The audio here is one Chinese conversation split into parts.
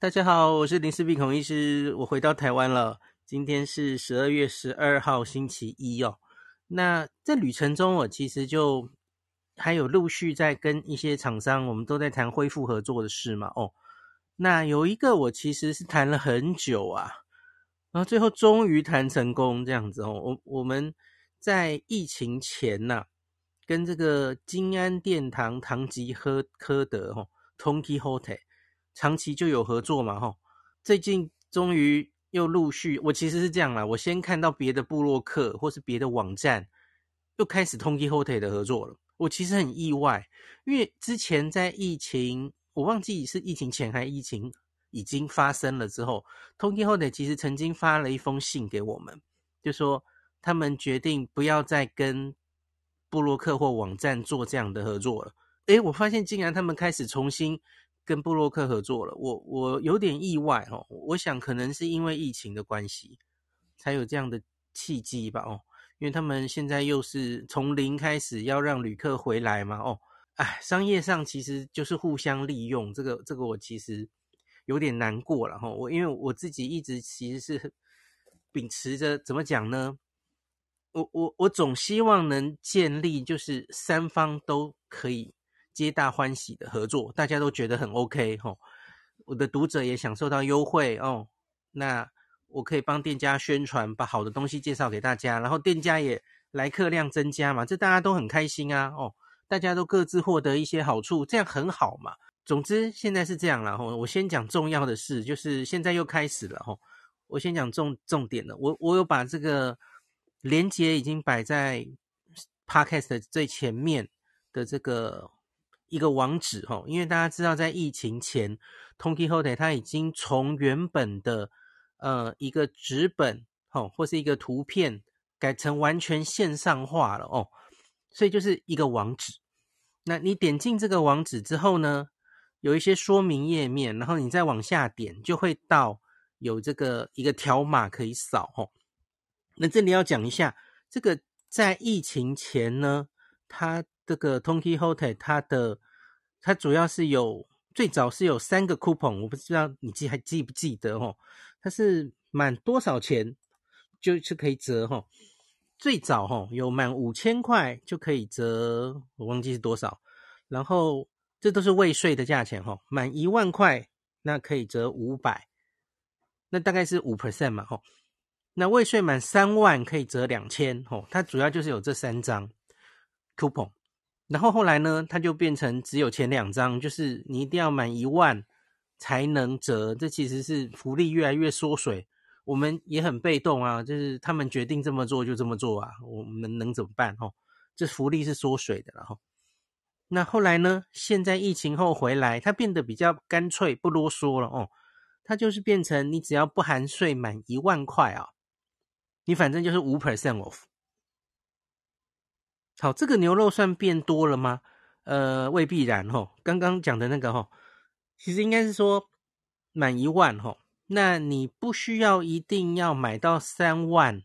大家好，我是林氏璧孔医师，我回到台湾了。今天是十二月十二号，星期一哦。那在旅程中，我其实就还有陆续在跟一些厂商，我们都在谈恢复合作的事嘛。哦，那有一个我其实是谈了很久啊，然后最后终于谈成功这样子哦。我我们在疫情前呐、跟这个金安殿堂唐吉诃科德哦，Tonki Hotel。长期就有合作嘛，吼，最近终于又陆续，我其实是这样啦，我先看到别的部落客或是别的网站又开始 Tonki Hotel 的合作了，我其实很意外，因为之前在疫情，我忘记是疫情前还是疫情已经发生了之后，Tonki Hotel 其实曾经发了一封信给我们，就说他们决定不要再跟部落客或网站做这样的合作了。诶，我发现竟然他们开始重新。跟布洛克合作了，我我有点意外哦。我想可能是因为疫情的关系，才有这样的契机吧哦。因为他们现在又是从零开始要让旅客回来嘛哦。哎，商业上其实就是互相利用，这个这个我其实有点难过了哈。我因为我自己一直其实是秉持着怎么讲呢？我我我总希望能建立就是三方都可以。皆大欢喜的合作，大家都觉得很 OK 吼，我的读者也享受到优惠哦。那我可以帮店家宣传，把好的东西介绍给大家，然后店家也来客量增加嘛，这大家都很开心啊哦，大家都各自获得一些好处，这样很好嘛。总之现在是这样了吼，我先讲重要的事，就是现在又开始了吼，我先讲重重点了，我我有把这个连接已经摆在 Podcast 的最前面的这个。一个网址哈，因为大家知道，在疫情前，Tonki Hotel 它已经从原本的呃一个纸本哈或是一个图片改成完全线上化了哦，所以就是一个网址。那你点进这个网址之后呢，有一些说明页面，然后你再往下点，就会到有这个一个条码可以扫哦。那这里要讲一下，这个在疫情前呢，它。这个 Tonki Hotel 它的它主要是有最早是有三个 coupon，我不知道你记还记不记得哦？它是满多少钱就是可以折哈？最早哈有满五千块就可以折，我忘记是多少。然后这都是未税的价钱哈，满一万块那可以折五百，那大概是五 percent 嘛哈。那未税满三万可以折两千哈，它主要就是有这三张 coupon。然后后来呢，它就变成只有前两张，就是你一定要满一万才能折。这其实是福利越来越缩水，我们也很被动啊，就是他们决定这么做就这么做啊，我们能怎么办？哦，这福利是缩水的了哈。那后来呢，现在疫情后回来，它变得比较干脆，不啰嗦了哦。它就是变成你只要不含税满一万块啊，你反正就是五 percent off。好，这个牛肉算变多了吗？呃，未必然吼。刚刚讲的那个吼，其实应该是说满一万吼，那你不需要一定要买到三万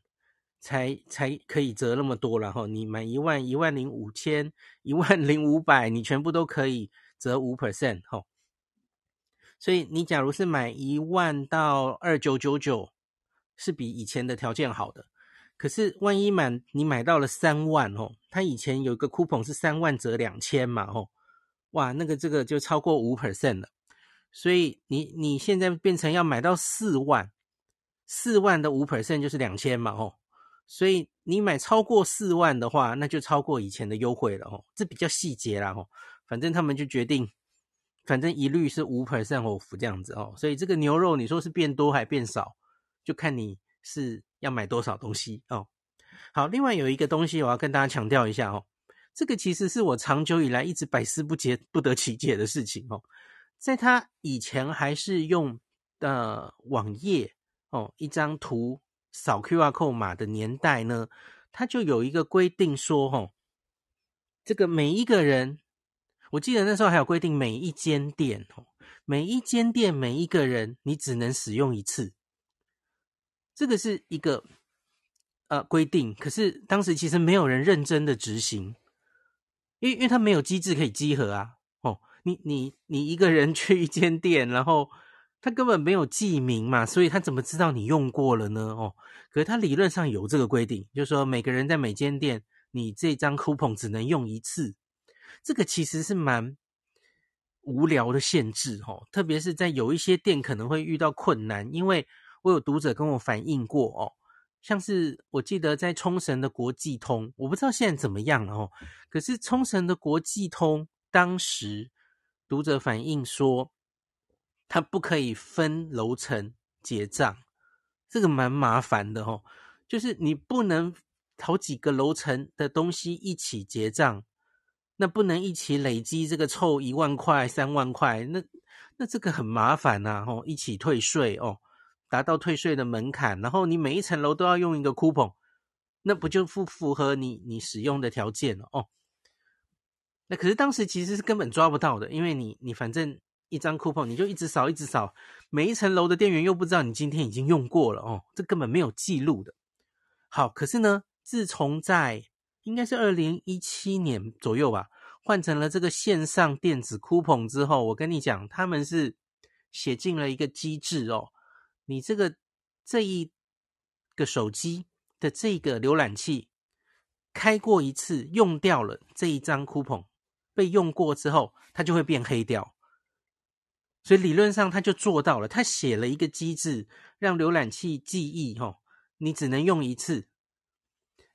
才才可以折那么多了吼。你满一万、一万零五千、一万零五百，你全部都可以折五 percent 吼。所以你假如是买一万到二九九九，是比以前的条件好的。可是万一满你买到了三万哦，他以前有一个 coupon 是三万折两千嘛吼，哇，那个这个就超过五 percent 了，所以你你现在变成要买到四万，四万的五 percent 就是两千嘛吼，所以你买超过四万的话，那就超过以前的优惠了哦，这比较细节啦吼，反正他们就决定，反正一律是五 percent off 这样子哦，所以这个牛肉你说是变多还变少，就看你是。要买多少东西哦？好，另外有一个东西我要跟大家强调一下哦，这个其实是我长久以来一直百思不解、不得其解的事情哦。在他以前还是用呃网页哦，一张图扫 QR 码的年代呢，他就有一个规定说哦，这个每一个人，我记得那时候还有规定，每一间店哦，每一间店每一个人你只能使用一次。这个是一个呃规定，可是当时其实没有人认真的执行，因为因为他没有机制可以稽核啊。哦，你你你一个人 去一间店，然后他根本没有记名嘛，所以他怎么知道你用过了呢？哦，可是他理论上有这个规定，就是说每个人在每间店，你这张 coupon 只能用一次。这个其实是蛮无聊的限制哦，特别是在有一些店可能会遇到困难，因为我有读者跟我反映过哦，像是我记得在冲绳的国际通，我不知道现在怎么样了哦，可是冲绳的国际通当时读者反映说。它不可以分楼层结账，这个蛮麻烦的哦。就是你不能好几个楼层的东西一起结账，那不能一起累积这个凑一万块、三万块，那那这个很麻烦呐。哦，一起退税哦，达到退税的门槛，然后你每一层楼都要用一个 coupon，那不就不符合你你使用的条件了哦？那可是当时其实是根本抓不到的，因为你你反正。一张 coupon 你就一直扫一直扫，每一层楼的店员又不知道你今天已经用过了哦，这根本没有记录的。好，可是呢，自从在应该是二零一七年左右吧，换成了这个线上电子 coupon 之后，我跟你讲，他们是写进了一个机制哦，你这个这一个手机的这个浏览器开过一次用掉了这一张 coupon 被用过之后，它就会变黑掉。所以理论上他就做到了，他写了一个机制，让浏览器记忆，吼，你只能用一次。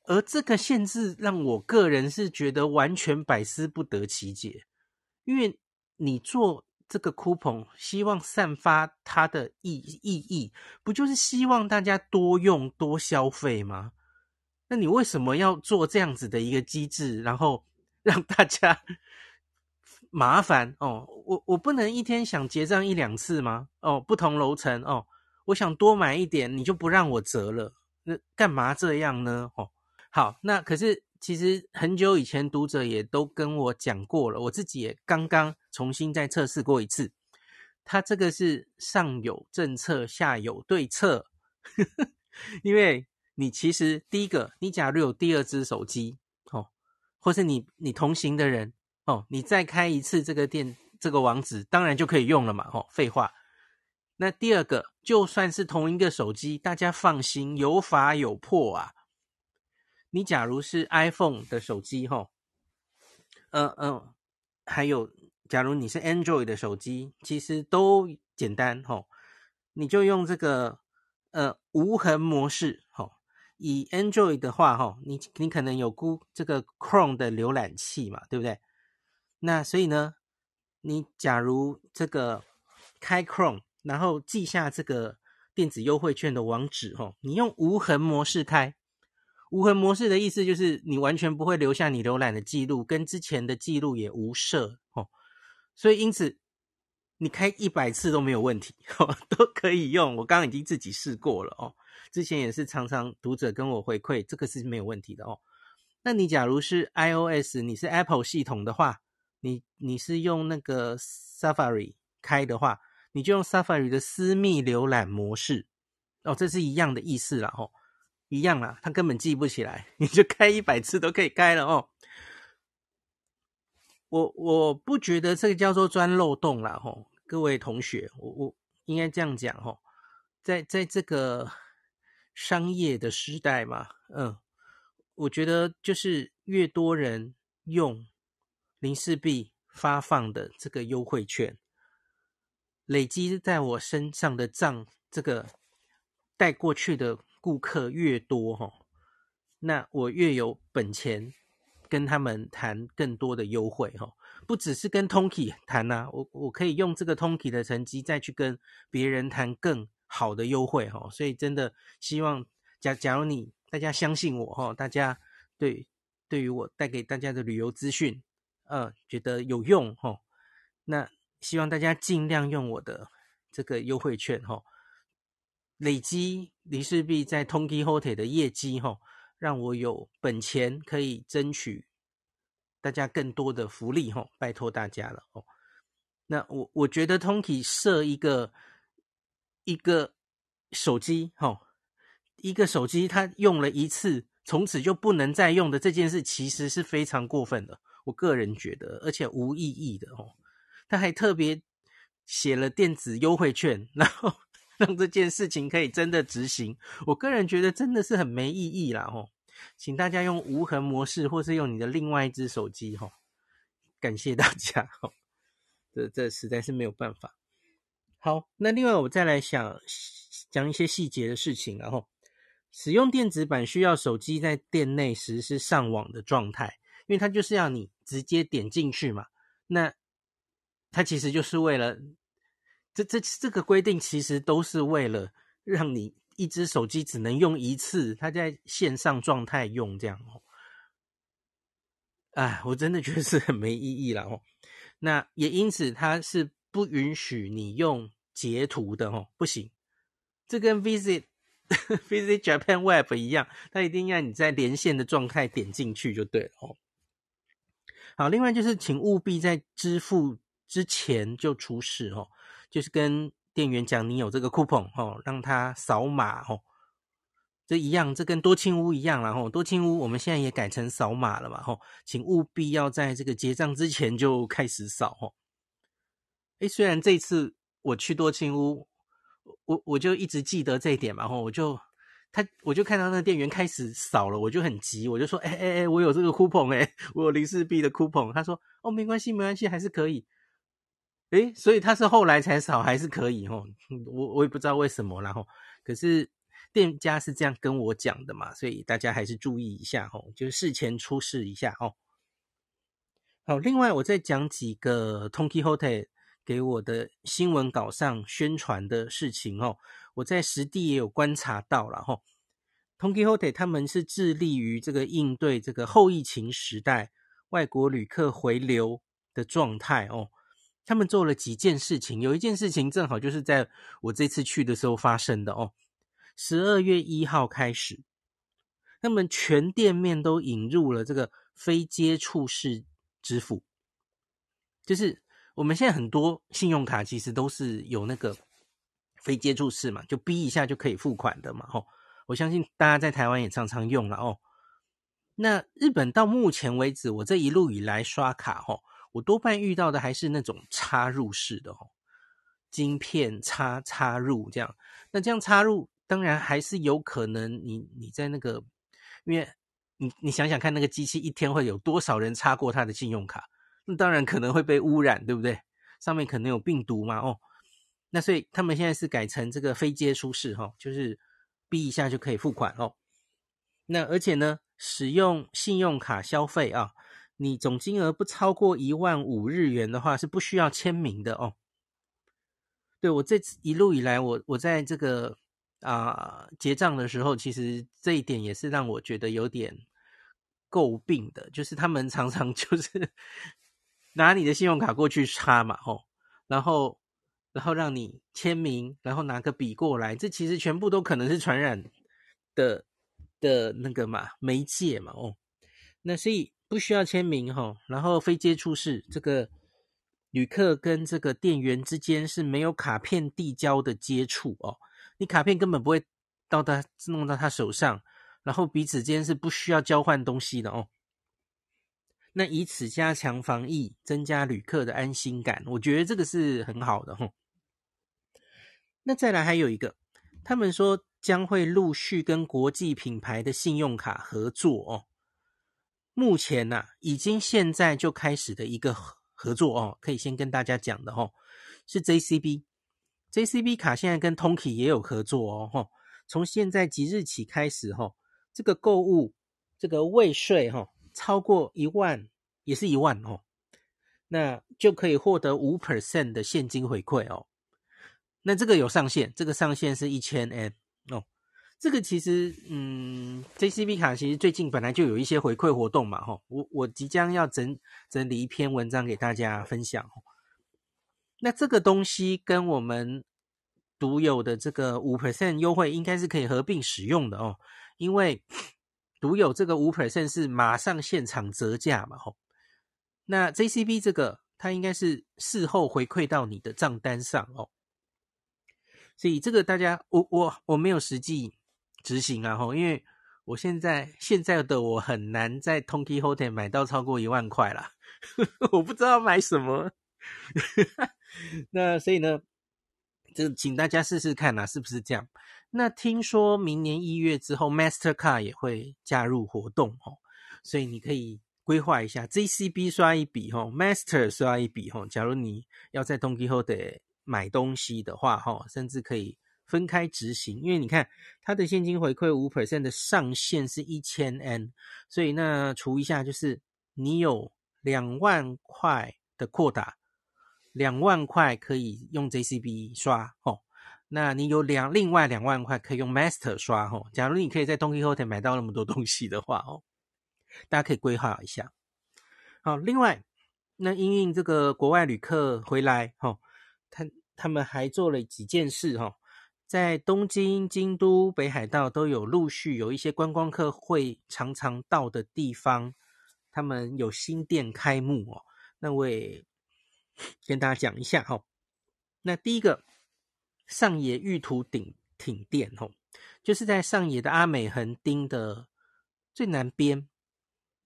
而这个限制让我个人是觉得完全百思不得其解，因为你做这个 coupon，希望散发它的意意义，不就是希望大家多用多消费吗？那你为什么要做这样子的一个机制，然后 让大家？麻烦哦，我我不能一天想结账一两次吗？哦，不同楼层哦，我想多买一点，你就不让我折了，那干嘛这样呢？哦，好，那可是其实很久以前读者也都跟我讲过了，我自己也刚刚重新再测试过一次，它这个是上有政策，下有对策，因为你其实第一个，你假如有第二只手机哦，或是你你同行的人。哦，你再开一次这个店，这个网址当然就可以用了嘛。哦，废话。那第二个，就算是同一个手机，大家放心，有法有破啊。你假如是 iPhone 的手机，哈，嗯嗯，还有，假如你是 Android 的手机，其实都简单，哈。你就用这个呃无痕模式，哈。以 Android 的话，哈，你你可能有估这个 Chrome 的浏览器嘛，对不对？那所以呢，你假如这个开 Chrome，然后记下这个电子优惠券的网址，吼，你用无痕模式开，无痕模式的意思就是你完全不会留下你浏览的记录，跟之前的记录也无涉，吼，所以因此你开一百次都没有问题，都可以用。我刚刚已经自己试过了哦，之前也是常常读者跟我回馈，这个是没有问题的哦。那你假如是 iOS，你是 Apple 系统的话。你你是用那个 Safari 开的话，你就用 Safari 的私密浏览模式哦，这是一样的意思啦哦，一样啦，他根本记不起来，你就开一百次都可以开了哦。我我不觉得这个叫做钻漏洞啦吼，各位同学，我我应该这样讲吼，在在这个商业的时代嘛，嗯，我觉得就是越多人用。林氏璧发放的这个优惠券，累积在我身上的账，这个带过去的顾客越多哈，那我越有本钱跟他们谈更多的优惠哈，不只是跟 Tonki 谈呐、我我可以用这个 Tonki 的成绩再去跟别人谈更好的优惠哈，所以真的希望假假如你大家相信我哈，大家对对于我带给大家的旅游资讯。呃，觉得有用齁，那希望大家尽量用我的这个优惠券齁，累积林氏璧在 Tonki Hotel 的业绩齁，让我有本钱可以争取大家更多的福利齁，拜托大家了哦。那我我觉得通体设一个一个手机齁，一个手机他用了一次，从此就不能再用的这件事，其实是非常过分的。我个人觉得，而且无意义的哦。他还特别写了电子优惠券，然后让这件事情可以真的执行。我个人觉得真的是很没意义啦吼，请大家用无痕模式，或是用你的另外一只手机吼。感谢大家吼，这这实在是没有办法。好，那另外我再来想讲一些细节的事情，然后使用电子版需要手机在店内实施上网的状态，因为它就是要你直接点进去嘛。那它其实就是为了这这这个规定，其实都是为了让你一只手机只能用一次，它在线上状态用这样哦。哎，我真的觉得是很没意义了哦。那也因此它是。不允许你用截图的哦，不行。这跟 Visit Visit Japan Web 一样，它一定要你在连线的状态点进去就对了哦。好，另外就是请务必在支付之前就出示哦，就是跟店员讲你有这个 coupon 哦，让他扫码哦。这一样，这跟多庆屋一样啦吼。多庆屋我们现在也改成扫码了嘛吼，请务必要在这个结账之前就开始扫哦。诶，虽然这次我去多清屋，我我就一直记得这一点嘛，然后我就他我就看到那店员开始扫了，我就很急，我就说，诶诶诶，我有这个 coupon 诶，我有零四 B 的 coupon。他说，哦，没关系，没关系，还是可以。诶，所以他是后来才扫，还是可以吼。我我也不知道为什么，然后可是店家是这样跟我讲的嘛，所以大家还是注意一下吼，就是事前出示一下哦。好，另外我再讲几个 Donkey Hotel 给我的新闻稿上宣传的事情哦，我在实地也有观察到了哈。Donkey Hotel 他们是致力于这个应对这个后疫情时代外国旅客回流的状态哦。他们做了几件事情，有一件事情正好就是在我这次去的时候发生的哦。十二月一号开始，他们全店面都引入了这个非接触式支付，就是。我们现在很多信用卡其实都是有那个非接触式嘛，就逼一下就可以付款的嘛，吼！我相信大家在台湾也常常用了哦。那日本到目前为止，我这一路以来刷卡，吼，我多半遇到的还是那种插入式的，哦，晶片插插入这样。那这样插入，当然还是有可能你你在那个，因为你你想想看，那个机器一天会有多少人插过他的信用卡？那当然可能会被污染，对不对？上面可能有病毒嘛，哦，那所以他们现在是改成这个非接触式，哈，就是逼一下就可以付款哦。那而且呢，使用信用卡消费啊，你总金额不超过一万五日元的话，是不需要签名的哦。对，我这次一路以来，我我在这个啊结账的时候，其实这一点也是让我觉得有点诟病的，就是他们常常 就是。拿你的信用卡过去插嘛，吼，然后，然后让你签名，然后拿个笔过来，这其实全部都可能是传染的的那个嘛媒介嘛，哦，那所以不需要签名，哈，然后非接触式，这个旅客跟这个店员之间是没有卡片递交的接触哦，你卡片根本不会到他弄到他手上，然后彼此间是不需要交换东西的哦。那以此加强防疫，增加旅客的安心感，我觉得这个是很好的哈。那再来还有一个，他们说将会陆续跟国际品牌的信用卡合作哦。目前呐、啊，已经现在就开始的一个合作哦，可以先跟大家讲的吼，是 JCB，JCB 卡现在跟 Tonki 也有合作哦吼。从现在即日起开始吼，这个购物这个未税吼。超过一万也是一万哦，那就可以获得五 percent 的现金回馈哦。那这个有上限，这个上限是一千 M 哦。这个其实，嗯，JCB 卡其实最近本来就有一些回馈活动嘛，哈。我我即将要整整理一篇文章给大家分享。那这个东西跟我们独有的这个五 percent 优惠，应该是可以合并使用的哦，因为。独有这个五 percent 是马上现场折价嘛？吼，那 JCB 这个它应该是事后回馈到你的账单上哦。所以这个大家我我我没有实际执行啊，吼，因为我现在现在的我很难在 Donkey Hotel 买到超过一万块啦，我不知道买什么。那所以呢，就请大家试试看呐、啊，是不是这样？那听说明年一月之后，Mastercard 也会加入活动哦，所以你可以规划一下，JCB 刷一笔吼，Master 刷一笔吼。假如你要在 Don Quijote 买东西的话吼，甚至可以分开执行，因为你看它的现金回馈五 percent 的上限是一千 N，所以那除一下就是你有两万块的扩大，两万块可以用 JCB 刷哦。那你有两另外两万块可以用 Master 刷哦，假如你可以在 Don Quijote 买到那么多东西的话哦，大家可以规划一下。好，另外那因应这个国外旅客回来哦，他他们还做了几件事哦，在东京、京都、北海道都有陆续有一些观光客会常常到的地方，他们有新店开幕哦。那我也 跟大家讲一下哈。那第一个。上野玉兔町町店吼，就是在上野的阿美横丁的最南边。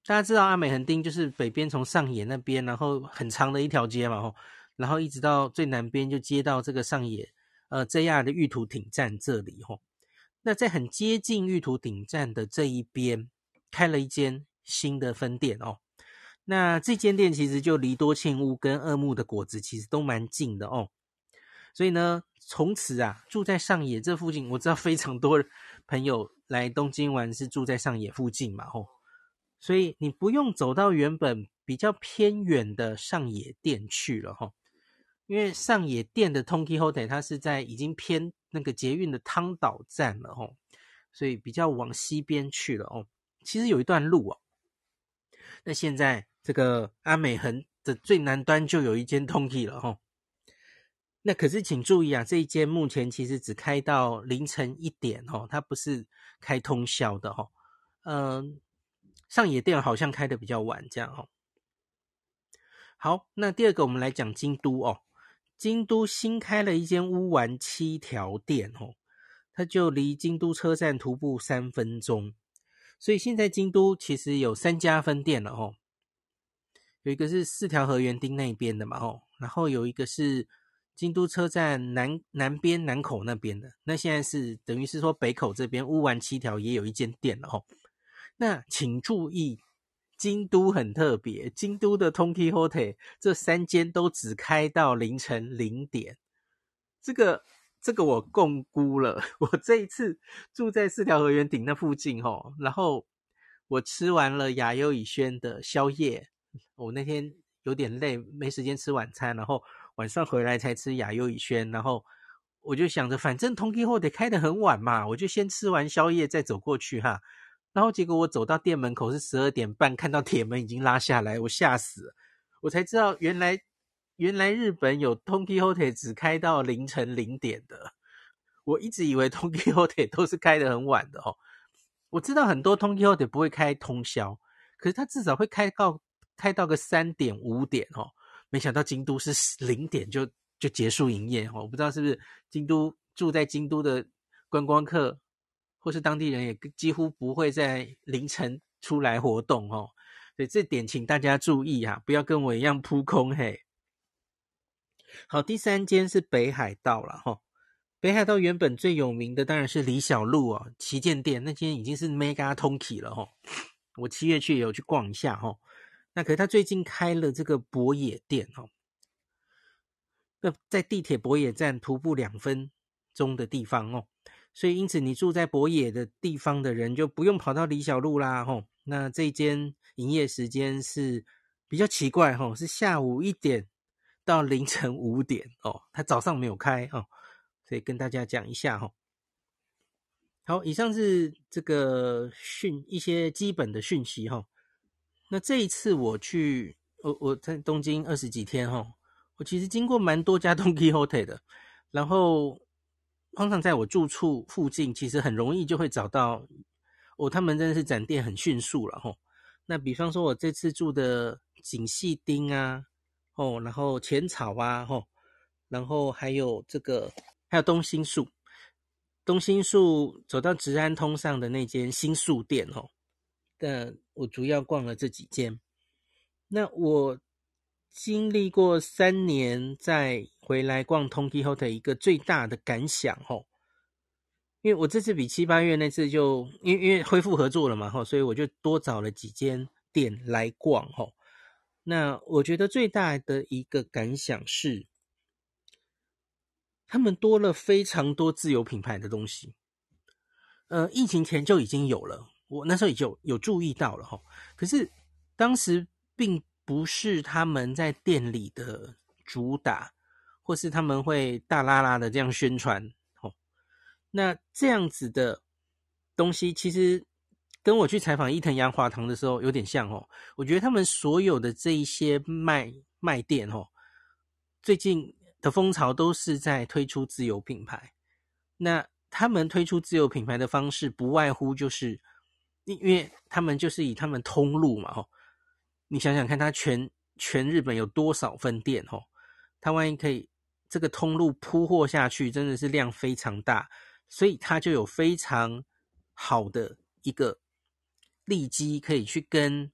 大家知道阿美横丁就是北边从上野那边，然后很长的一条街嘛吼，然后一直到最南边就接到这个上野呃 JR 的玉图町站这里吼。那在很接近玉图町站的这一边开了一间新的分店哦。那这间店其实就离多庆屋跟二木的果子其实都蛮近的哦。所以呢，从此啊，住在上野这附近，我知道非常多朋友来东京玩是住在上野附近嘛，吼，所以你不用走到原本比较偏远的上野店去了，吼，因为上野店的 Don Quijote 它是在已经偏那个捷运的汤岛站了，吼，所以比较往西边去了，哦，其实有一段路哦。那现在这个阿美横的最南端就有一间 Don Quijote 了，吼。那可是，请注意啊，这一间目前其实只开到凌晨一点哦，它不是开通宵的哦。嗯，上野店好像开的比较晚，这样哦。好，那第二个我们来讲京都哦，京都新开了一间乌丸七条店哦，它就离京都车站徒步三分钟，所以现在京都其实有三家分店了哦，有一个是四条河原町那边的嘛哦，然后有一个是。京都车站南南边南口那边的，那现在是等于是说北口这边乌丸七条也有一间店了哦。那请注意，京都很特别，京都的 Don Quijote 这三间都只开到凌晨零点。这个这个我共估了，我这一次住在四条河原町那附近哦，然后我吃完了雅优以轩的宵夜，我那天有点累，没时间吃晚餐，然后。晚上回来才吃雅优以轩，然后我就想着，反正 Don Quijote 开得很晚嘛，我就先吃完宵夜再走过去哈。然后结果我走到店门口是十二点半，看到铁门已经拉下来，我吓死了。我才知道原来原来日本有 Don Quijote 只开到凌晨零点的。我一直以为 Don Quijote 都是开得很晚的哦。我知道很多 Don Quijote 不会开通宵，可是他至少会开到开到个三点五点哦。没想到京都是零点就就结束营业哦，我不知道是不是京都住在京都的观光客或是当地人也几乎不会在凌晨出来活动哦，所以这点请大家注意哈，不要跟我一样扑空嘿。好，第三间是北海道了哈，北海道原本最有名的当然是李小璐哦，旗舰店那间已经是 Mega Tonki 了哈，我七月去也有去逛一下哈。那可是他最近开了这个博野店哦，那在地铁博野站徒步两分钟的地方哦，所以因此你住在博野的地方的人就不用跑到李小璐啦吼。那这间营业时间是比较奇怪吼，是下午一点到凌晨五点哦，他早上没有开哦，所以跟大家讲一下吼。好，以上是这个讯一些基本的讯息哈。那这一次我去，我我在东京二十几天哈，我其实经过蛮多家 Don Quijote 的，然后通常在我住处附近，其实很容易就会找到，哦，他们真的是展店很迅速了哈。那比方说，我这次住的锦细町啊，哦，然后浅草啊，吼，然后还有这个，还有东新宿，东新宿走到直安通上的那间新宿店，吼。但我主要逛了这几间，那我经历过三年再回来逛通天后的一个最大的感想吼，因为我这次比七八月那次就因因为恢复合作了嘛吼，所以我就多找了几间店来逛吼。那我觉得最大的一个感想是，他们多了非常多自有品牌的东西。呃，疫情前就已经有了，我那时候也就有注意到了哈，可是当时并。不是他们在店里的主打，或是他们会大剌剌的这样宣传哦。那这样子的东西，其实跟我去采访伊藤洋华堂的时候有点像哦。我觉得他们所有的这一些卖卖店哦，最近的风潮都是在推出自有品牌。那他们推出自有品牌的方式，不外乎就是，因为他们就是以他们通路嘛，吼。你想想看，他全全日本有多少分店？吼，他万一可以这个通路铺货下去，真的是量非常大，所以他就有非常好的一个利基，可以去跟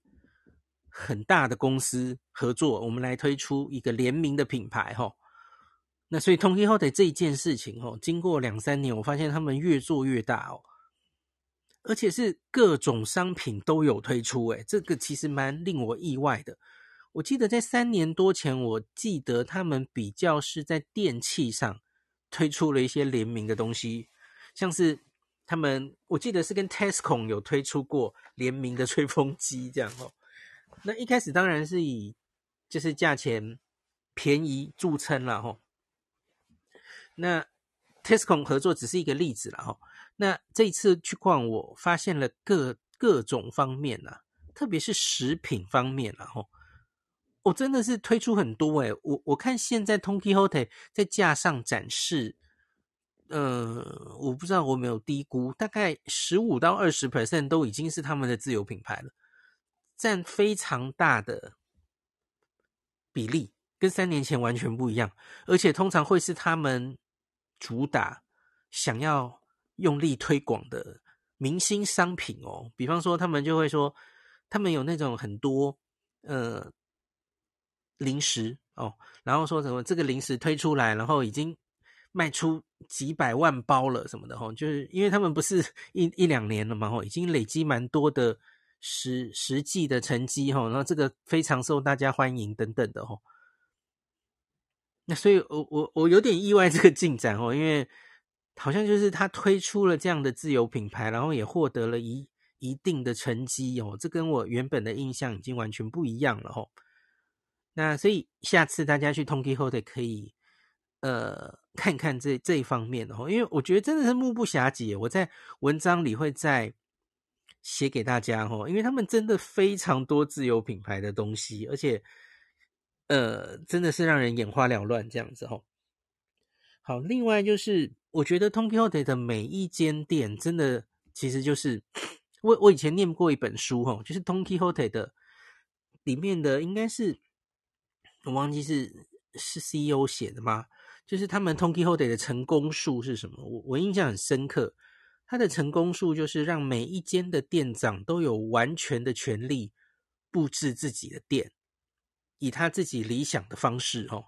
很大的公司合作，我们来推出一个联名的品牌，吼。那所以 Don Quijote 这一件事情，吼，经过两三年，我发现他们越做越大哦。而且是各种商品都有推出，诶，这个其实蛮令我意外的。我记得在三年多前，我记得他们比较是在电器上推出了一些联名的东西，像是他们，我记得是跟 Tesco 有推出过联名的吹风机这样哦。那一开始当然是以就是价钱便宜著称了哈。那 Tesco 合作只是一个例子了哈。那这一次去逛，我发现了各各种方面呐、啊，特别是食品方面啊，吼，我真的是推出很多诶，我我看现在 Don Quijote 在架上展示，呃，我不知道我没有低估，大概十五到二十 percent 都已经是他们的自有品牌了，占非常大的比例，跟三年前完全不一样，而且通常会是他们主打想要。用力推广的明星商品哦，比方说他们就会说，他们有那种很多呃零食哦，然后说什么这个零食推出来，然后已经卖出几百万包了什么的哦，就是因为他们不是 一一两年了嘛哦，已经累积蛮多的实实际的成绩哦，然后这个非常受大家欢迎等等的哦，那所以我我我有点意外这个进展哦，因为。好像就是他推出了这样的自有品牌，然后也获得了一一定的成绩哦，这跟我原本的印象已经完全不一样了哦。那所以下次大家去 Don Quijote 可以呃看看这这一方面哦，因为我觉得真的是目不暇接。我在文章里会再写给大家哦，因为他们真的非常多自有品牌的东西，而且呃真的是让人眼花缭乱这样子哦。好，另外就是。我觉得 Don Quijote 的每一间店真的，其实就是我我以前念过一本书哈，就是 Don Quijote 的里面的应该是我忘记是是 CEO 写的吗？就是他们 Don Quijote 的成功术是什么？我我印象很深刻，他的成功术就是让每一间的店长都有完全的权利布置自己的店，以他自己理想的方式哦。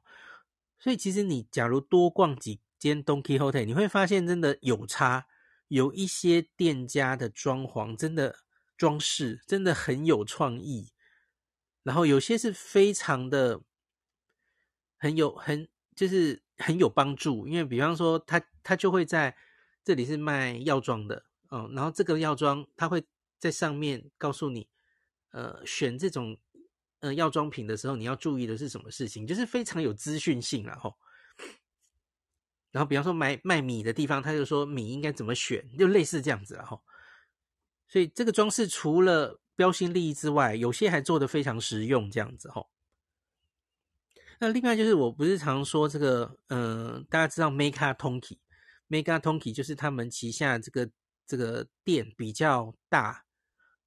所以其实你假如多逛几。间 Don Quijote 你会发现真的有差，有一些店家的装潢真的装饰真的很有创意，然后有些是非常的很有很就是很有帮助，因为比方说他他就会在这里是卖药妆的嗯，然后这个药妆他会在上面告诉你，呃，选这种呃药妆品的时候你要注意的是什么事情，就是非常有资讯性了吼。然后，比方说买卖米的地方，他就说米应该怎么选，就类似这样子了哈。所以这个装饰除了标新立异之外，有些还做得非常实用，这样子哈。那另外就是，我不是常说这个，嗯、大家知道 Mega Tonki，Mega Tonki 就是他们旗下这个这个店比较大，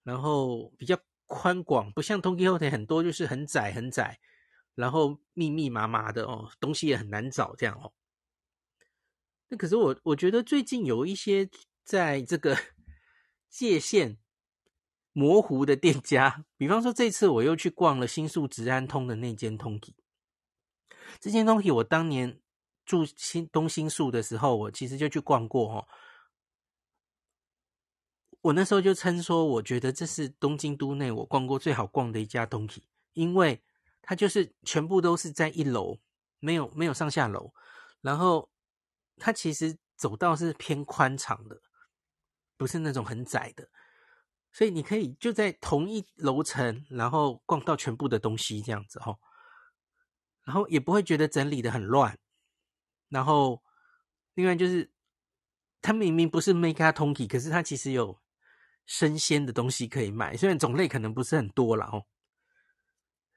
然后比较宽广，不像 Don Quijote 很多就是很窄很窄，然后密密麻麻的哦，东西也很难找这样哦。那可是我我觉得最近有一些在这个 界限模糊的店家，比方说这次我又去逛了新宿直安通的那间通体，这间通体我当年住新东新宿的时候，我其实就去逛过哦。我那时候就称说，我觉得这是东京都内我逛过最好逛的一家通体，因为它就是全部都是在一楼，没有没有上下楼，然后它其实走道是偏宽敞的，不是那种很窄的。所以你可以就在同一楼层，然后逛到全部的东西这样子哈，然后也不会觉得整理得很乱。然后另外就是，它明明不是 Mega 通体，可是它其实有生鲜的东西可以买，虽然种类可能不是很多啦哦。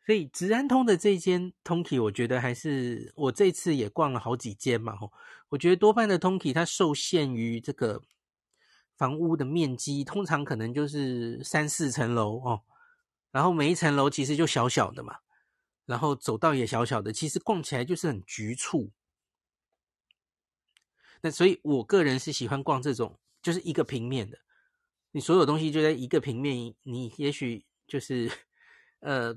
所以直安通的这间通体，我觉得还是我这次也逛了好几间嘛吼，我觉得多半的通体它受限于这个。房屋的面积通常可能就是三四层楼哦，然后每一层楼其实就小小的嘛，然后走道也小小的，其实逛起来就是很局促。那所以我个人是喜欢逛这种，就是一个平面的，所有东西就在一个平面，你也许就是呃，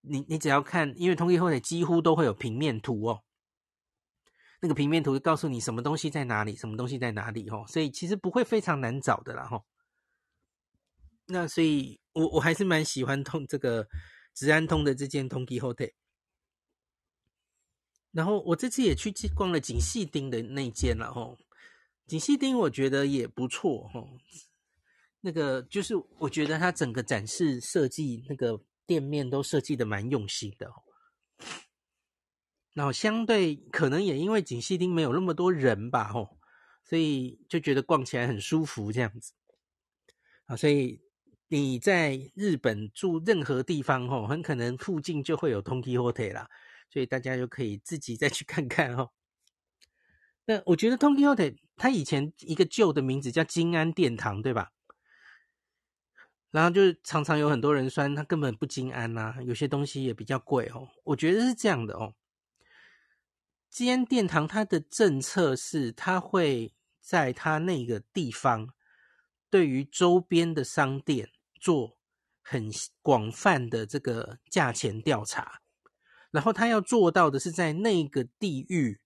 你你只要看，因为通体 Hotel 几乎都会有平面图哦。那个平面图会告诉你什么东西在哪里，什么东西在哪里，哦，所以其实不会非常难找的啦，吼。那所以我我还是蛮喜欢通这个直安通的这件通体 Hotel。然后我这次也去逛了锦糸町的那间了，吼。锦糸町我觉得也不错，吼。那个就是我觉得它整个展示设计，那个店面都设计的蛮用心的。然后相对可能也因为锦糸町没有那么多人吧，吼，所以就觉得逛起来很舒服这样子。啊，所以你在日本住任何地方，吼，很可能附近就会有通体 Hotel 啦，所以大家就可以自己再去看看哦。那我觉得通体 Hotel 它以前一个旧的名字叫金安殿堂，对吧？然后就是常常有很多人说他根本不金安呐，有些东西也比较贵哦。我觉得是这样的哦。金安殿堂，它的政策是，它会在它那个地方，对于周边的商店做很广泛的这个价钱调查，然后他要做到的是，在那个地域，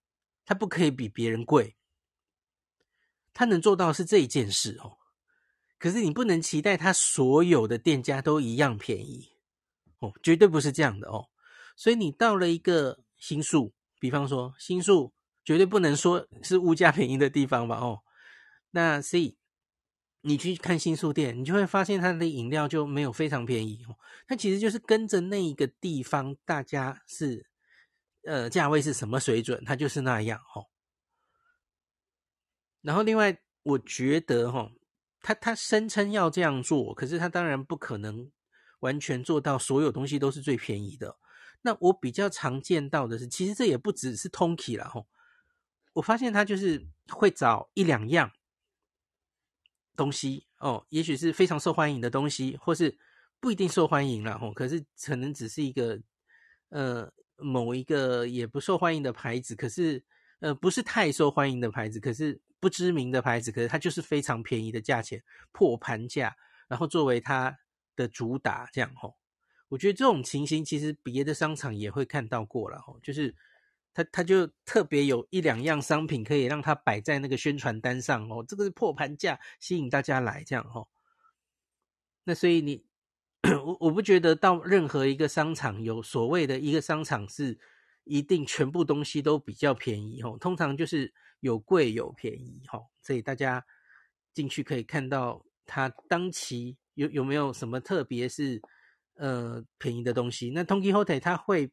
它不可以比别人贵，他能做到是这一件事哦。可是你不能期待它所有的店家都一样便宜哦，绝对不是这样的哦。所以你到了一个新宿。比方说，新宿绝对不能说是物价便宜的地方吧？哦，那所以你去看新宿店，你就会发现它的饮料就没有非常便宜哦。它其实就是跟着那一个地方，大家是呃价位是什么水准，它就是那样哦。然后另外，我觉得哈，他他声称要这样做，可是他当然不可能完全做到所有东西都是最便宜的。那我比较常见到的是，其实这也不只是通体啦吼，我发现他就是会找一两样东西哦，也许是非常受欢迎的东西，或是不一定受欢迎啦吼，可是可能只是一个呃某一个也不受欢迎的牌子，可是呃不是太受欢迎的牌子，可是不知名的牌子，可是它就是非常便宜的价钱，破盘价，然后作为它的主打这样吼。我觉得这种情形其实别的商场也会看到过了哦，就是它它就特别有一两样商品可以让它摆在那个宣传单上哦，这个是破盘价，吸引大家来这样哦。那所以你我我不觉得到任何一个商场有所谓的一个商场是一定全部东西都比较便宜哦，通常就是有贵有便宜哦，所以大家进去可以看到他当期有有没有什么特别是。呃，便宜的东西，那通体 Hotel 它会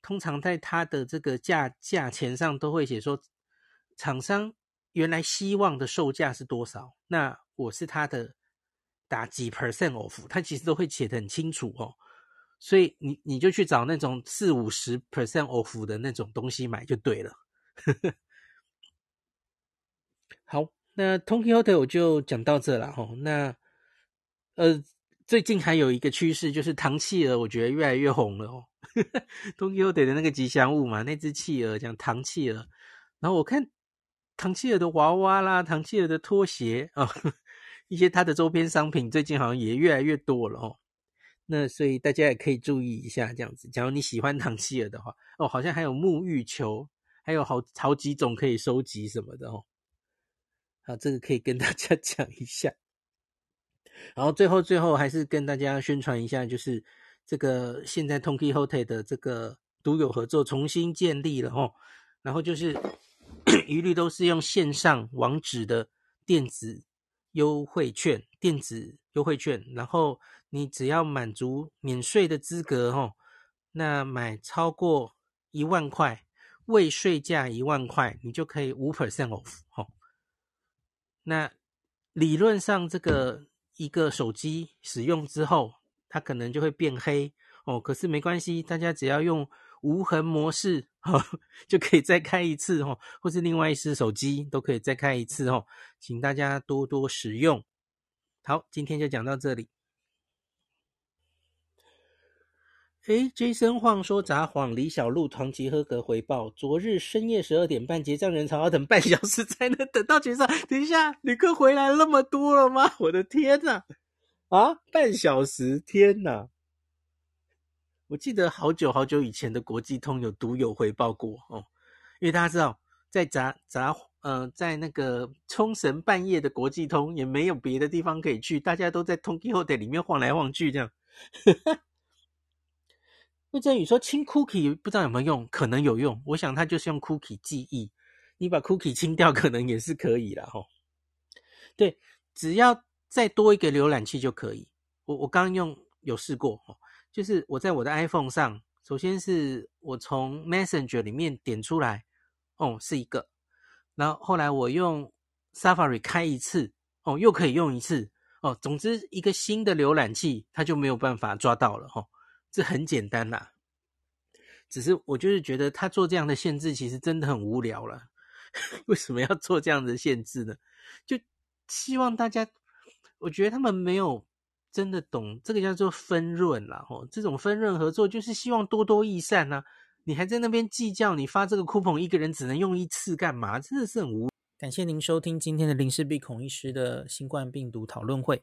通常在它的这个价价钱上都会写说，厂商原来希望的售价是多少，那我是它的打几 percent off，它其实都会写的很清楚哦，所以你你就去找那种四五十 percent off 的那种东西买就对了。好，那通体 Hotel 我就讲到这了哈，那呃。最近还有一个趋势，就是糖企鹅，我觉得越来越红了哦。东京 Hotel 的那个吉祥物嘛，那只企鹅叫糖企鹅。然后我看糖企鹅的娃娃啦，糖企鹅的拖鞋啊，一些它的周边商品最近好像也越来越多了哦。那所以大家也可以注意一下这样子。假如你喜欢唐希尔的话，哦，好像还有沐浴球，还有好好几种可以收集什么的哦。好，这个可以跟大家 讲一下。然后最后最后还是跟大家宣传一下，就是这个现在 Ton Quixote 的这个独有合作重新建立了哦。然后就是 一律都是用线上网址的电子优惠券，电子优惠券。然后你只要满足免税的资格哦，那买超过一万块，未税价一万块，你就可以五 percent off 哦。那理论上这个。一个手机使用之后，它可能就会变黑哦。可是没关系，大家只要用无痕模式，哦，就可以再开一次哦，或是另外一只手机都可以再开一次哦。请大家多多使用。好，今天就讲到这里。诶，Jason Huang 说札幌李小璐团集合格回报：昨日深夜十二点半结账人潮要等半小时才能等到结账。等一下，旅客回来那么多了吗？我的天呐！啊，半小时，天呐！我记得好久好久以前的国际通有独有回报过哦，因为大家知道，在札札呃，在那个冲绳半夜的国际通也没有别的地方可以去，大家都在 Ton Quixote 里面晃来晃去这样。魏振宇说清 cookie 不知道有没有用，可能有用。我想他就是用 cookie 记忆，你把 cookie 清掉，可能也是可以啦齁。对，只要再多一个浏览器就可以。我我刚用有试过，就是我在我的 iPhone 上，首先是我从 Messenger 里面点出来，哦，是一个，然后后来我用 Safari 开一次，哦，又可以用一次，哦，总之一个新的浏览器，它就没有办法抓到了齁。这很简单啦，只是我就是觉得他做这样的限制，其实真的很无聊了。为什么要做这样的限制呢？就希望大家，我觉得他们没有真的懂这个叫做分润啦。吼，这种分润合作就是希望多多益善呐。你还在那边计较，你发这个 coupon 一个人只能用一次干嘛？真的是很无。感谢您收听今天的林氏璧孔医师的新冠病毒讨论会。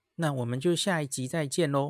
那我们就下一集再见喽。